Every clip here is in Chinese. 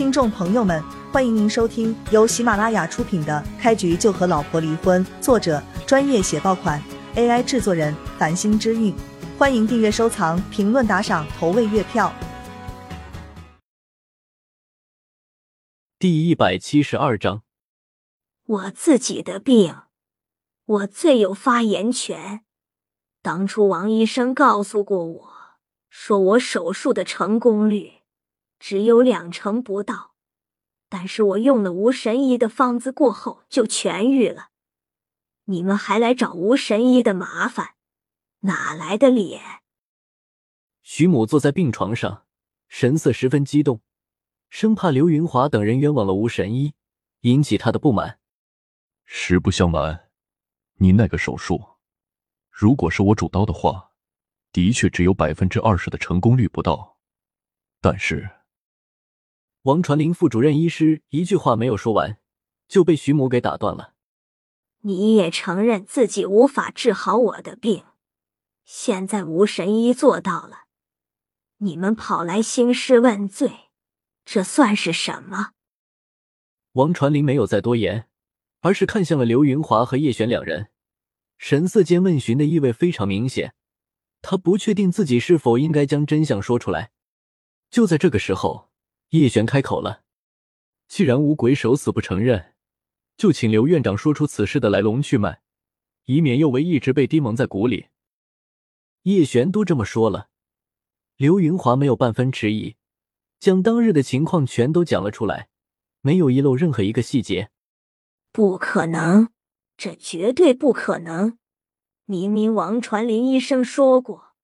听众朋友们，欢迎您收听由喜马拉雅出品的《开局就和老婆离婚》，作者专业写爆款，AI 制作人繁星之韵。欢迎订阅、收藏、评论、打赏、投喂月票。第一百七十二章，我自己的病，我最有发言权。当初王医生告诉过我，说我手术的成功率。只有两成不到，但是我用了吴神医的方子过后就痊愈了。你们还来找吴神医的麻烦，哪来的脸？徐母坐在病床上，神色十分激动，生怕刘云华等人冤枉了吴神医，引起他的不满。实不相瞒，你那个手术，如果是我主刀的话，的确只有百分之二十的成功率不到，但是。王传林副主任医师一句话没有说完，就被徐母给打断了。你也承认自己无法治好我的病，现在吴神医做到了，你们跑来兴师问罪，这算是什么？王传林没有再多言，而是看向了刘云华和叶璇两人，神色间问询的意味非常明显。他不确定自己是否应该将真相说出来。就在这个时候。叶璇开口了：“既然五鬼手死不承认，就请刘院长说出此事的来龙去脉，以免又为一直被低蒙在鼓里。”叶璇都这么说了，刘云华没有半分迟疑，将当日的情况全都讲了出来，没有遗漏任何一个细节。不可能，这绝对不可能！明明王传林医生说过，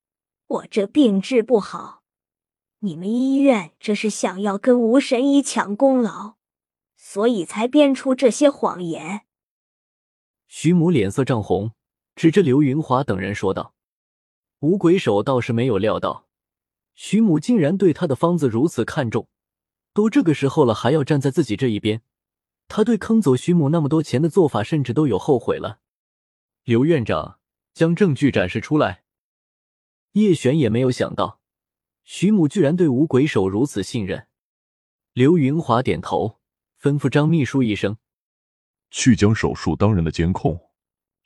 我这病治不好。你们医院这是想要跟吴神医抢功劳，所以才编出这些谎言。徐母脸色涨红，指着刘云华等人说道：“吴鬼手倒是没有料到，徐母竟然对他的方子如此看重，都这个时候了还要站在自己这一边。他对坑走徐母那么多钱的做法，甚至都有后悔了。”刘院长将证据展示出来。叶璇也没有想到。徐母居然对吴鬼手如此信任，刘云华点头，吩咐张秘书一声：“去将手术当人的监控、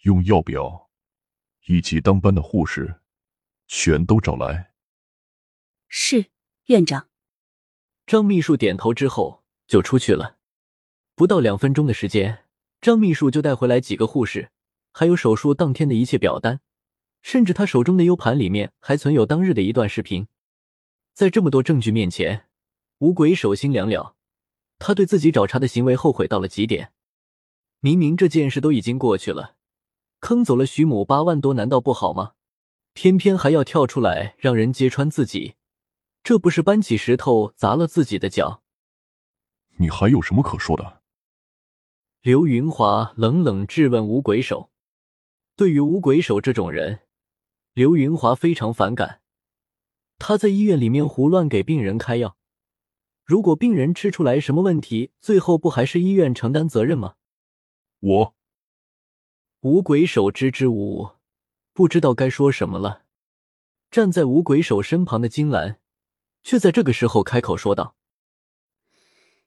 用药表以及当班的护士全都找来。”是院长。张秘书点头之后就出去了。不到两分钟的时间，张秘书就带回来几个护士，还有手术当天的一切表单，甚至他手中的 U 盘里面还存有当日的一段视频。在这么多证据面前，吴鬼手心凉了。他对自己找茬的行为后悔到了极点。明明这件事都已经过去了，坑走了徐母八万多，难道不好吗？偏偏还要跳出来让人揭穿自己，这不是搬起石头砸了自己的脚？你还有什么可说的？刘云华冷冷质问吴鬼手。对于吴鬼手这种人，刘云华非常反感。他在医院里面胡乱给病人开药，如果病人吃出来什么问题，最后不还是医院承担责任吗？我五鬼手支支吾吾，不知道该说什么了。站在五鬼手身旁的金兰，却在这个时候开口说道：“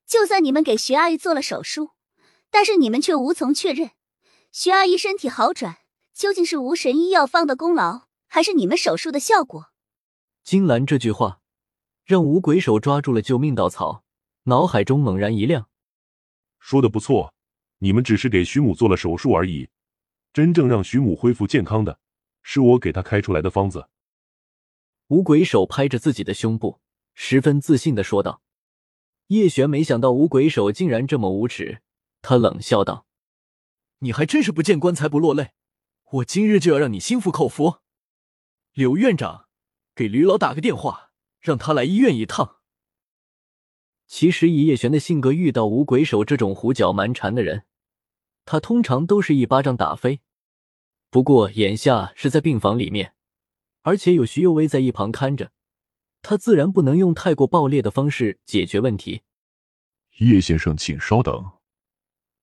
就算你们给徐阿姨做了手术，但是你们却无从确认徐阿姨身体好转究竟是无神医药方的功劳，还是你们手术的效果。”金兰这句话，让五鬼手抓住了救命稻草，脑海中猛然一亮。说的不错，你们只是给徐母做了手术而已，真正让徐母恢复健康的，是我给她开出来的方子。五鬼手拍着自己的胸部，十分自信的说道。叶璇没想到五鬼手竟然这么无耻，他冷笑道：“你还真是不见棺材不落泪，我今日就要让你心服口服。”刘院长。给吕老打个电话，让他来医院一趟。其实以叶璇的性格，遇到吴鬼手这种胡搅蛮缠的人，他通常都是一巴掌打飞。不过眼下是在病房里面，而且有徐幼薇在一旁看着，他自然不能用太过暴烈的方式解决问题。叶先生，请稍等，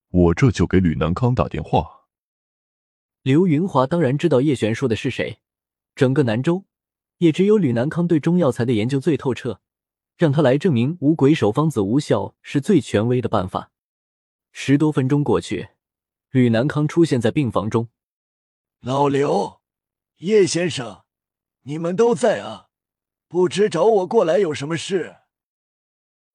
我这就给吕南康打电话。刘云华当然知道叶璇说的是谁，整个南州。也只有吕南康对中药材的研究最透彻，让他来证明五鬼手方子无效是最权威的办法。十多分钟过去，吕南康出现在病房中。老刘，叶先生，你们都在啊？不知找我过来有什么事？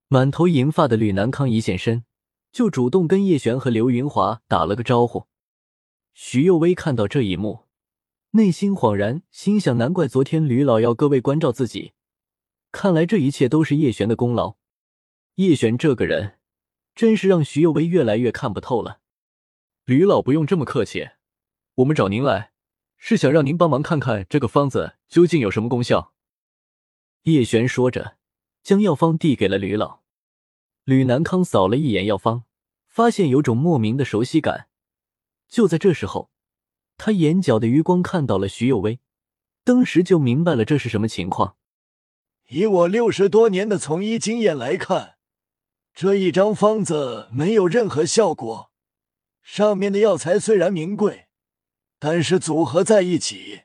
满头银发的吕南康一现身，就主动跟叶璇和刘云华打了个招呼。徐幼薇看到这一幕，内心恍然，心想：难怪昨天吕老要各位关照自己，看来这一切都是叶璇的功劳。叶璇这个人，真是让徐幼薇越来越看不透了。吕老不用这么客气。我们找您来，是想让您帮忙看看这个方子究竟有什么功效。叶璇说着，将药方递给了吕老。吕南康扫了一眼药方，发现有种莫名的熟悉感。就在这时候，他眼角的余光看到了徐有为，当时就明白了这是什么情况。以我六十多年的从医经验来看，这一张方子没有任何效果。上面的药材虽然名贵。但是组合在一起，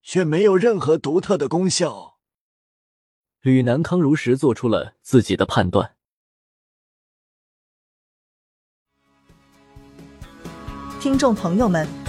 却没有任何独特的功效。吕南康如实做出了自己的判断。听众朋友们，